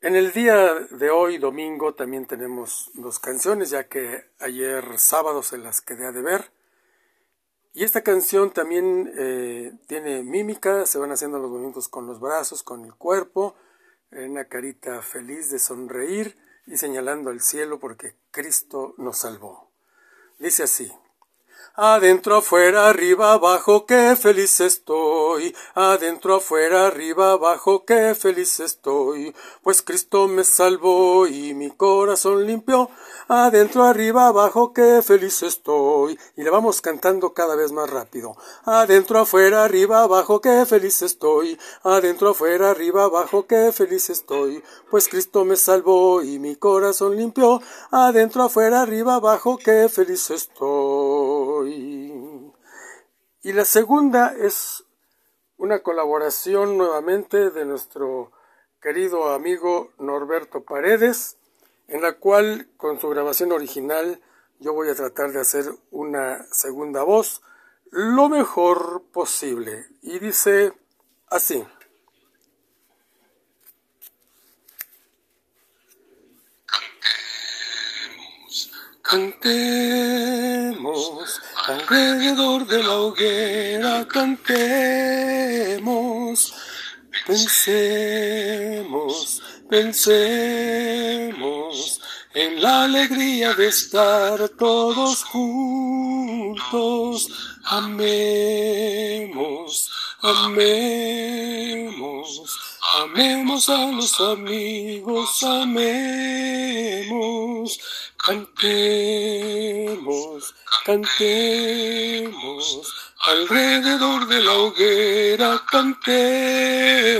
En el día de hoy, domingo, también tenemos dos canciones, ya que ayer sábado se las quedé a deber. Y esta canción también eh, tiene mímica, se van haciendo los movimientos con los brazos, con el cuerpo, una carita feliz de sonreír y señalando al cielo porque Cristo nos salvó. Dice así. Adentro, afuera, arriba, abajo, qué feliz estoy. Adentro, afuera, arriba, abajo, qué feliz estoy. Pues Cristo me salvó y mi corazón limpió. Adentro, arriba, abajo, qué feliz estoy. Y le vamos cantando cada vez más rápido. Adentro, afuera, arriba, abajo, qué feliz estoy. Adentro, afuera, arriba, abajo, qué feliz estoy. Pues Cristo me salvó y mi corazón limpió. Adentro, afuera, arriba, abajo, qué feliz estoy. Y la segunda es una colaboración nuevamente de nuestro querido amigo Norberto Paredes, en la cual con su grabación original yo voy a tratar de hacer una segunda voz lo mejor posible. Y dice así. Cantemos alrededor de la hoguera, cantemos, pensemos, pensemos en la alegría de estar todos juntos, amemos, amemos. Amemos a los amigos, amemos, cantemos, cantemos, alrededor de la hoguera cantemos.